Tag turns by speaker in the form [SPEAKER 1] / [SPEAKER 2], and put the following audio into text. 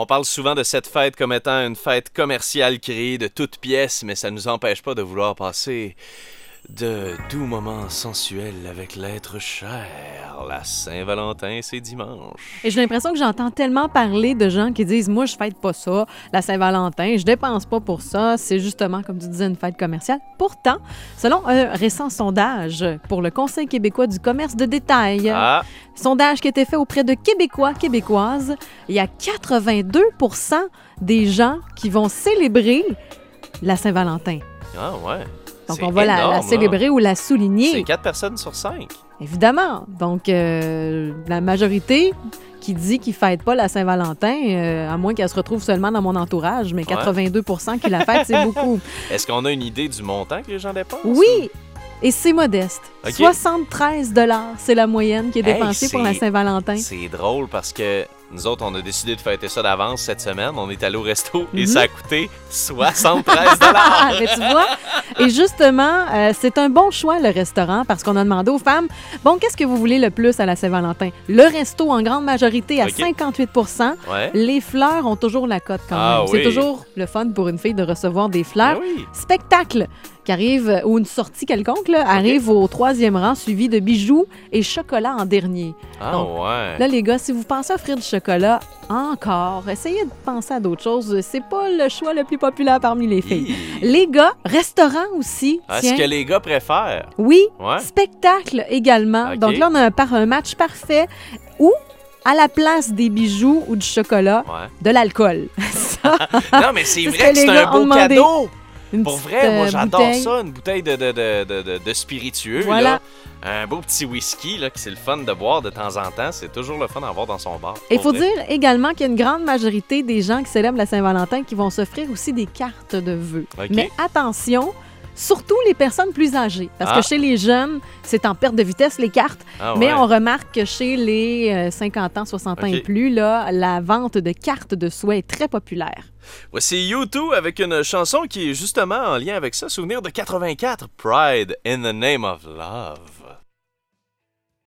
[SPEAKER 1] On parle souvent de cette fête comme étant une fête commerciale créée de toutes pièces, mais ça ne nous empêche pas de vouloir passer de doux moments sensuels avec l'être cher. La Saint-Valentin, c'est dimanche.
[SPEAKER 2] Et j'ai l'impression que j'entends tellement parler de gens qui disent Moi, je fête pas ça, la Saint-Valentin, je dépense pas pour ça, c'est justement, comme tu disais, une fête commerciale. Pourtant, selon un récent sondage pour le Conseil québécois du commerce de détail,
[SPEAKER 1] Ah,
[SPEAKER 2] sondage qui a été fait auprès de Québécois, Québécoises, il y a 82% des gens qui vont célébrer la Saint-Valentin.
[SPEAKER 1] ah ouais.
[SPEAKER 2] Donc,
[SPEAKER 1] C'est
[SPEAKER 2] on va la, célébrer ou la
[SPEAKER 1] C'est
[SPEAKER 2] souligner.
[SPEAKER 1] 4 personnes sur 5.
[SPEAKER 2] Évidemment. Donc, euh, la majorité qui dit qu'ils ne fêtent pas la Saint-Valentin, euh, à moins qu'elle se retrouve seulement dans mon entourage, mais 82% qui la fêtent, c'est beaucoup.
[SPEAKER 1] Est-ce qu'on a une idée du montant que les gens dépensent?
[SPEAKER 2] Oui! Et c'est modeste.
[SPEAKER 1] Ok.
[SPEAKER 2] 73 c'est la moyenne qui est
[SPEAKER 1] Hey,
[SPEAKER 2] dépensée pour la
[SPEAKER 1] c'est-
[SPEAKER 2] Saint-Valentin.
[SPEAKER 1] C'est drôle parce que nous autres, on a décidé de fêter ça d'avance cette semaine. On est allé au resto et
[SPEAKER 2] Mhm.
[SPEAKER 1] ça a coûté 73
[SPEAKER 2] Ah, mais tu vois? Et justement, euh, c'est un bon choix, le restaurant, parce qu'on a demandé aux femmes, bon, qu'est-ce que vous voulez le plus à la Saint-Valentin? Le resto, en grande majorité, à
[SPEAKER 1] Ok.
[SPEAKER 2] 58
[SPEAKER 1] Ouais.
[SPEAKER 2] Les fleurs ont toujours la cote quand
[SPEAKER 1] Ah
[SPEAKER 2] même. C'est
[SPEAKER 1] oui.
[SPEAKER 2] toujours le fun pour une fille de recevoir des fleurs.
[SPEAKER 1] Ben oui.
[SPEAKER 2] Spectacle qui arrive, ou une sortie quelconque, là, arrive au troisième rang, suivi de bijoux et chocolat en dernier.
[SPEAKER 1] Ah
[SPEAKER 2] Donc,
[SPEAKER 1] ouais.
[SPEAKER 2] Là, les gars, si vous pensez offrir du chocolat, encore, essayez de penser à d'autres choses. C'est pas le choix le plus populaire parmi les filles. Les gars, restaurant aussi.
[SPEAKER 1] Ah, ce que les gars préfèrent.
[SPEAKER 2] Oui,
[SPEAKER 1] Ouais.
[SPEAKER 2] spectacle également. Donc là, on a un, par- un match parfait où, à la place des bijoux ou du chocolat,
[SPEAKER 1] Ouais.
[SPEAKER 2] de l'alcool. Ça,
[SPEAKER 1] Non, mais c'est
[SPEAKER 2] C'est ce
[SPEAKER 1] vrai
[SPEAKER 2] que
[SPEAKER 1] c'est un beau cadeau.
[SPEAKER 2] Une
[SPEAKER 1] Pour
[SPEAKER 2] petite,
[SPEAKER 1] vrai, moi
[SPEAKER 2] euh,
[SPEAKER 1] j'adore
[SPEAKER 2] bouteille.
[SPEAKER 1] ça, une bouteille de, de, de, de, de- de spiritueux.
[SPEAKER 2] Voilà.
[SPEAKER 1] là. Un beau petit whisky, là, que c'est le fun de boire de temps en temps. C'est toujours le fun à avoir dans son bar.
[SPEAKER 2] Il faut
[SPEAKER 1] vrai.
[SPEAKER 2] dire également qu'il y a une grande majorité des gens qui célèbrent la Saint-Valentin qui vont s'offrir aussi des cartes de vœux. Mais attention, surtout les personnes plus âgées. Parce
[SPEAKER 1] Ah.
[SPEAKER 2] que chez les jeunes, c'est en perte de vitesse les cartes.
[SPEAKER 1] Ah
[SPEAKER 2] Mais on remarque que chez les euh, 50 ans, 60 ans et plus, là, la vente de cartes de souhait est très populaire.
[SPEAKER 1] Voici U2 avec une chanson qui est justement en lien avec ça. Souvenir de 84, Pride in the Name of Love.